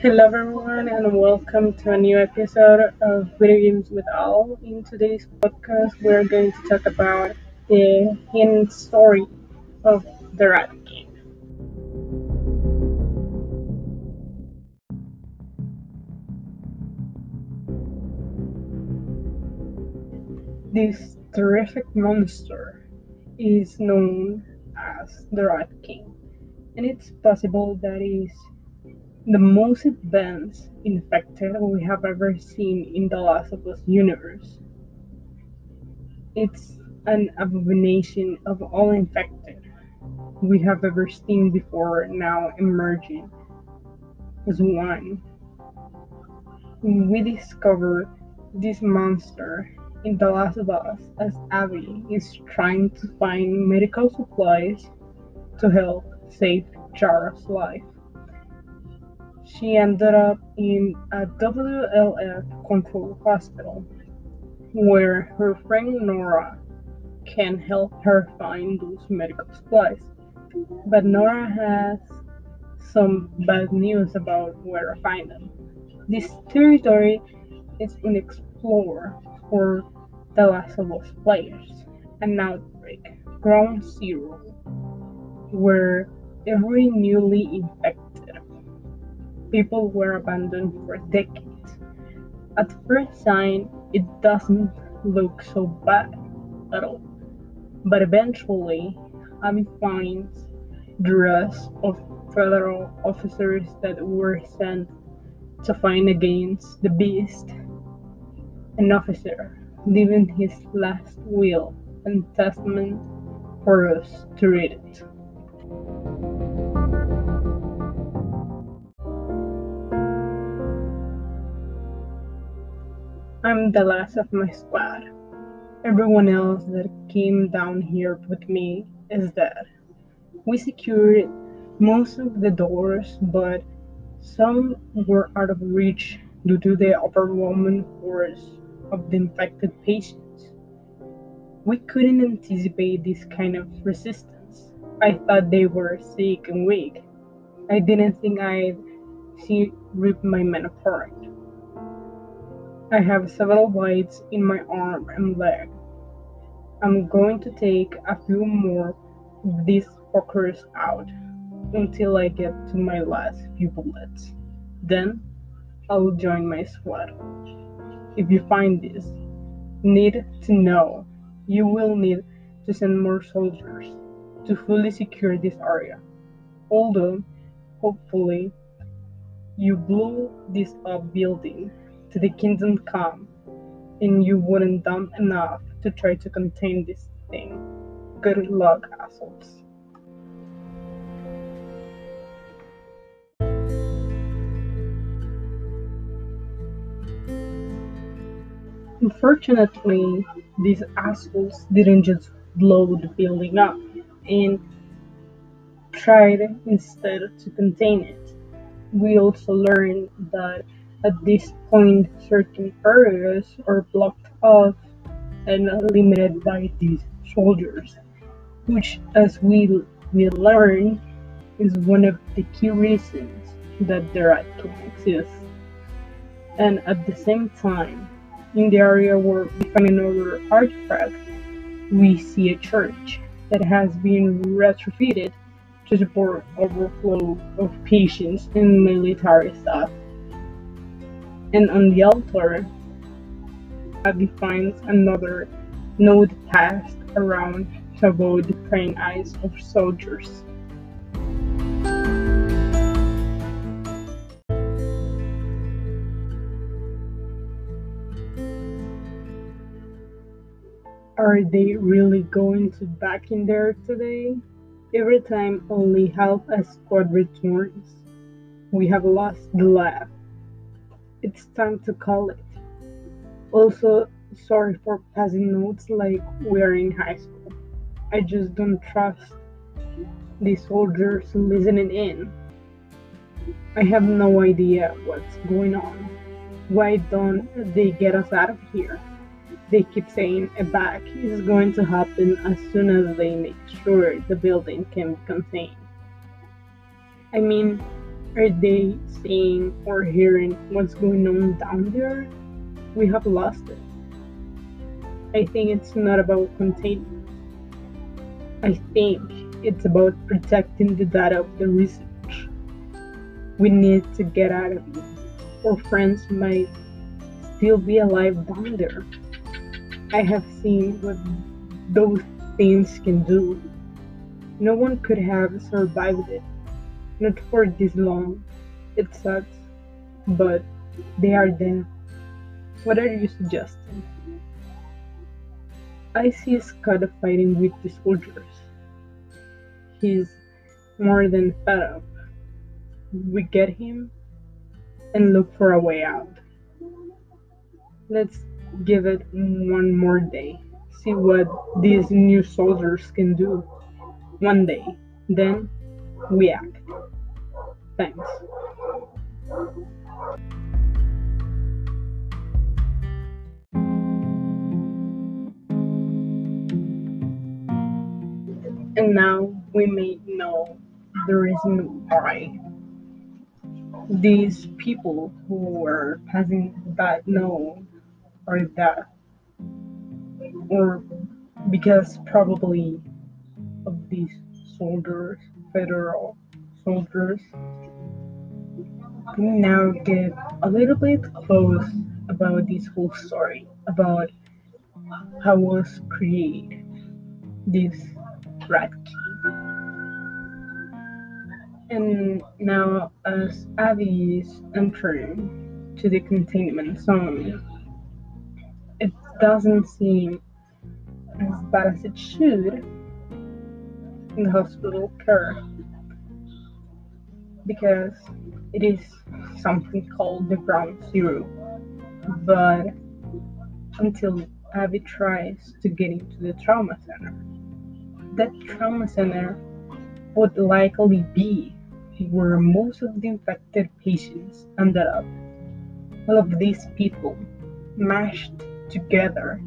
Hello everyone and welcome to a new episode of Video Games with Al. In today's podcast we're going to talk about the hidden story of the Rat King. This terrific monster is known as the Rat King, and it's possible that is the most advanced infected we have ever seen in the Last of Us universe. It's an abomination of all infected we have ever seen before now emerging as one. We discover this monster in The Last of Us as Abby is trying to find medical supplies to help save Yara's life. She ended up in a WLF controlled hospital where her friend Nora can help her find those medical supplies. But Nora has some bad news about where to find them. This territory is unexplored for the Last of Us players. An outbreak, Ground Zero, where every newly infected people were abandoned for decades. At first sight, it doesn't look so bad at all. But eventually, Abby finds the rest of federal officers that were sent to fight against the beast. An officer leaving his last will and testament for us to read it. I'm the last of my squad. Everyone else that came down here with me is dead. We secured most of the doors, but some were out of reach due to the overwhelming force of the infected patients. We couldn't anticipate this kind of resistance. I thought they were sick and weak. I didn't think I'd see rip my men apart. I have several bites in my arm and leg. I'm going to take a few more of these fuckers out until I get to my last few bullets. Then I'll join my squad. If you find this, need to know you will need to send more soldiers to fully secure this area. Although, hopefully, you blew this up building to the kingdom come and you wouldn't dumb enough to try to contain this thing. Good luck, assholes. Unfortunately, these assholes didn't just blow the building up and tried instead to contain it. We also learned that at this point certain areas are blocked off and limited by these soldiers, which as we will learn is one of the key reasons that the rat can exist. And at the same time, in the area where we find another artifact, we see a church that has been retrofitted to support overflow of patients and military staff. And on the altar, Abby finds another node task around avoid the praying eyes of soldiers. Are they really going to back in there today? Every time only half a squad returns, we have lost the laugh. It's time to call it. Also, sorry for passing notes like we're in high school. I just don't trust the soldiers listening in. I have no idea what's going on. Why don't they get us out of here? They keep saying a back is going to happen as soon as they make sure the building can be contained. I mean, Are they seeing or hearing what's going on down there? We have lost it. I think it's not about containment. I think it's about protecting the data of the research. We need to get out of it. Our friends might still be alive down there. I have seen what those things can do. No one could have survived it. Not for this long. It sucks. But they are there. What are you suggesting? I see Scott fighting with the soldiers. He's more than fed up. We get him and look for a way out. Let's give it one more day. See what these new soldiers can do. One day. Then we act. Thanks. And now we may know the reason why these people who were passing that no or that or because probably of these soldiers federal soldiers now get a little bit close about this whole story about how was created this Rat King. And now, as Abby is entering to the containment zone, it doesn't seem as bad as it should in the hospital care because it is something called the ground zero. But until Abby tries to get into the trauma center, that trauma center would likely be where most of the infected patients ended up. All of these people mashed together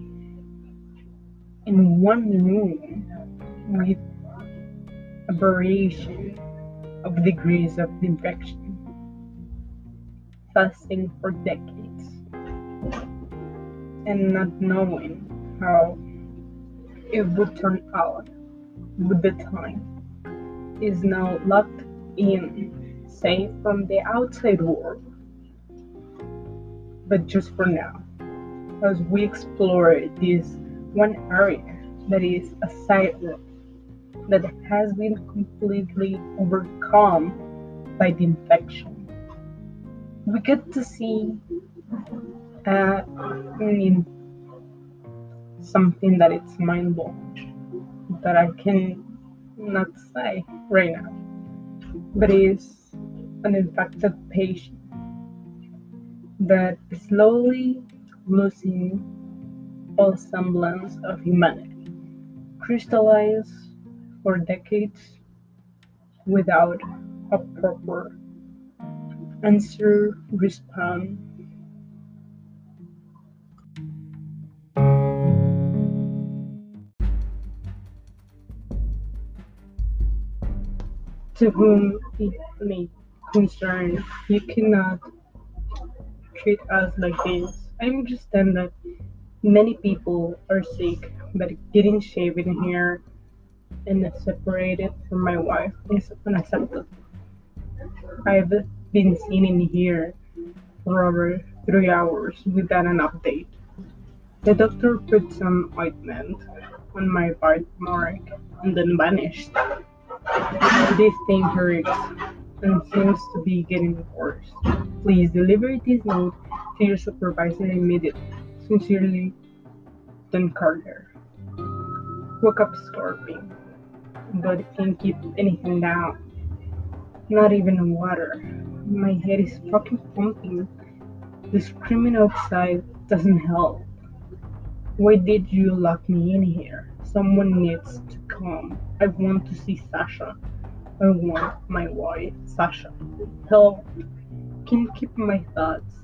in one room with variation of degrees of infection, fasting for decades, and not knowing how it would turn out with the time is now locked in, safe from the outside world. But just for now, as we explore this one area that is a sidewalk that has been completely overcome by the infection. We get to see uh, I mean, something that it's mind blowing that I can not say right now, but is an infected patient that is slowly losing all semblance of humanity, crystallized for decades without a proper answer response to whom it may concern, you cannot treat us like this. I understand that many people are sick, but getting shaven here and separated from my wife is unacceptable. I've been sitting in here for over three hours without an update. The doctor put some ointment on my bite mark and then vanished. This thing hurts and seems to be getting worse. Please deliver this note to your supervisor immediately. Sincerely, Don Carter. Woke up starving, but it can't keep anything down. Not even water. My head is fucking pumping. The screaming outside doesn't help. Why did you lock me in here? Someone needs to come. I want to see Sasha. I want my wife, Sasha. Help. Can't keep my thoughts.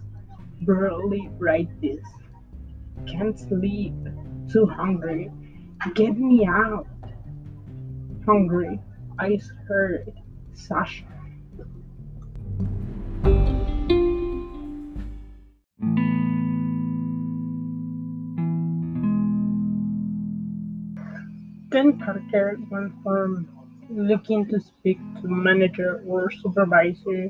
Barely write this. Can't sleep. Too hungry. Get me out. Hungry. Eyes heard Sasha. Then Parker went from looking to speak to manager or supervisor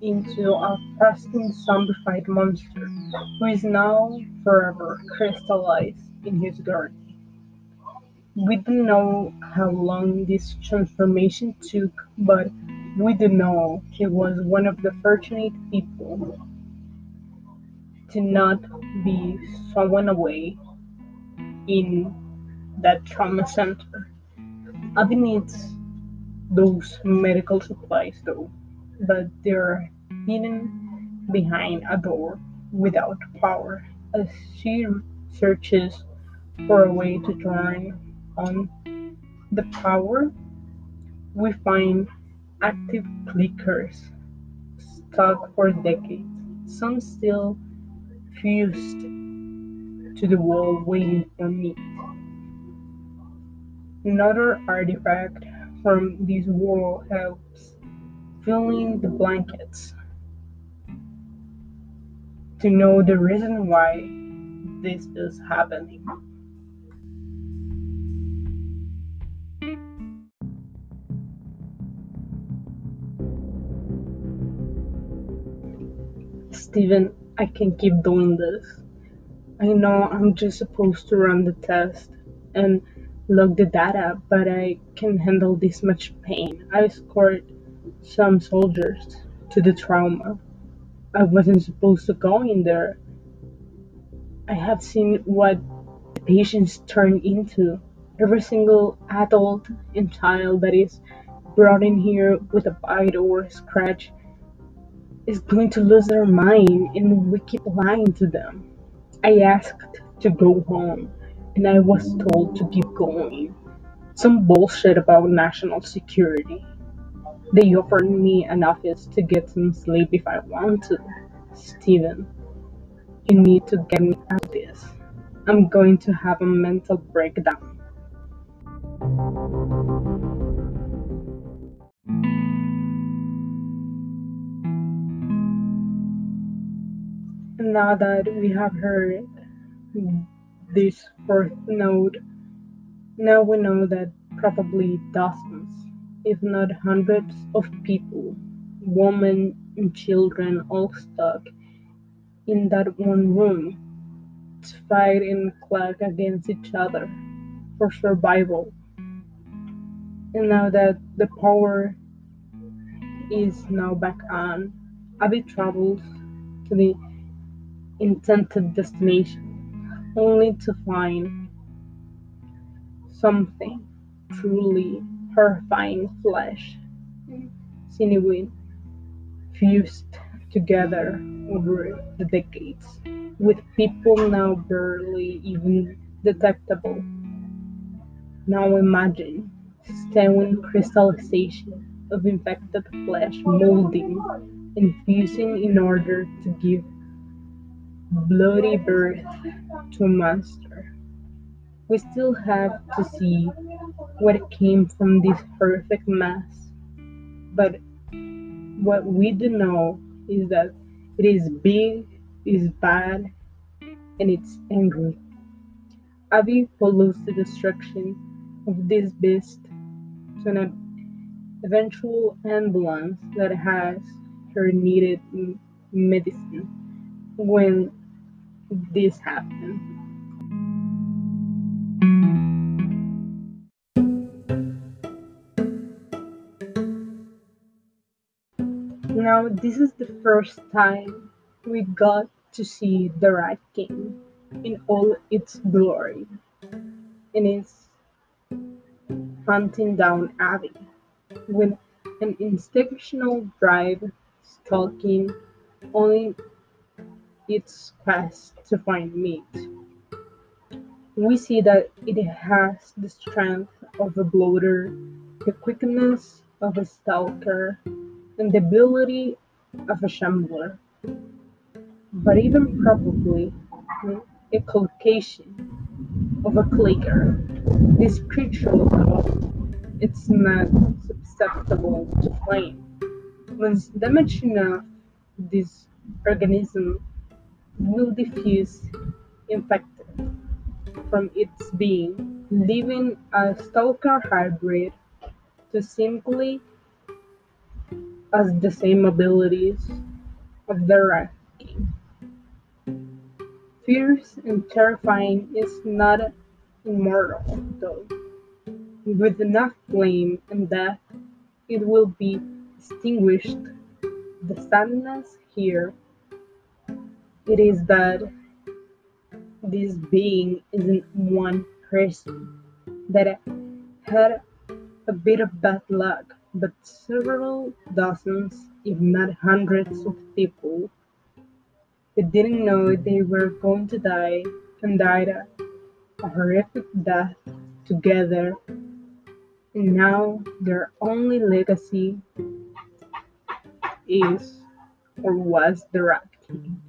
into a pristine zombified monster who is now forever crystallized in his garden. We don't know how long this transformation took, but we do know he was one of the fortunate people to not be thrown away in that trauma center. Abby needs those medical supplies though, but they're hidden behind a door without power as she searches for a way to turn on the power. We find active clickers stuck for decades, some still fused to the wall waiting for me. Another artifact from this wall helps filling the blankets to know the reason why this is happening. Steven, I can keep doing this. I know I'm just supposed to run the test and log the data, but I can handle this much pain. I escort some soldiers to the trauma. I wasn't supposed to go in there. I have seen what the patients turn into. Every single adult and child that is brought in here with a bite or a scratch is going to lose their mind, and we keep lying to them. I asked to go home, and I was told to keep going. Some bullshit about national security. They offered me an office to get some sleep if I want to. Steven, you need to get me out of this. I'm going to have a mental breakdown. Now that we have heard this fourth note, now we know that probably dozens, if not hundreds, of people, women and children, all stuck in that one room to fight and clash against each other for survival. And now that the power is now back on, Abby travels to the intended destination, only to find something truly horrifying flesh, sinewy, fused together over the decades, with people now barely even detectable. Now imagine staring crystallization of infected flesh molding and fusing in order to give bloody birth to a monster. We still have to see what came from this horrific mess, but what we do know is that it is big, is bad, and it's angry. Abby follows the destruction of this beast to an eventual ambulance that has her needed medicine when this happened. Now, this is the first time we got to see the Rat King in all its glory, and it's hunting down Abby with an instinctual drive, stalking only its quest to find meat. We see that it has the strength of a bloater, the quickness of a stalker, and the ability of a shambler, but even probably hmm, echolocation of a clicker. This creature, it's not susceptible to flame. When damaged enough this organism will diffuse infected from its being, leaving a stalker hybrid to simply as the same abilities of the Rat. Fierce and terrifying is not immortal, though. With enough flame and death, it will be extinguished. The sadness here it is that this being isn't one person that had a bit of bad luck, but several dozens, if not hundreds of people who didn't know they were going to die and died a horrific death together, and now their only legacy is or was the Rat King.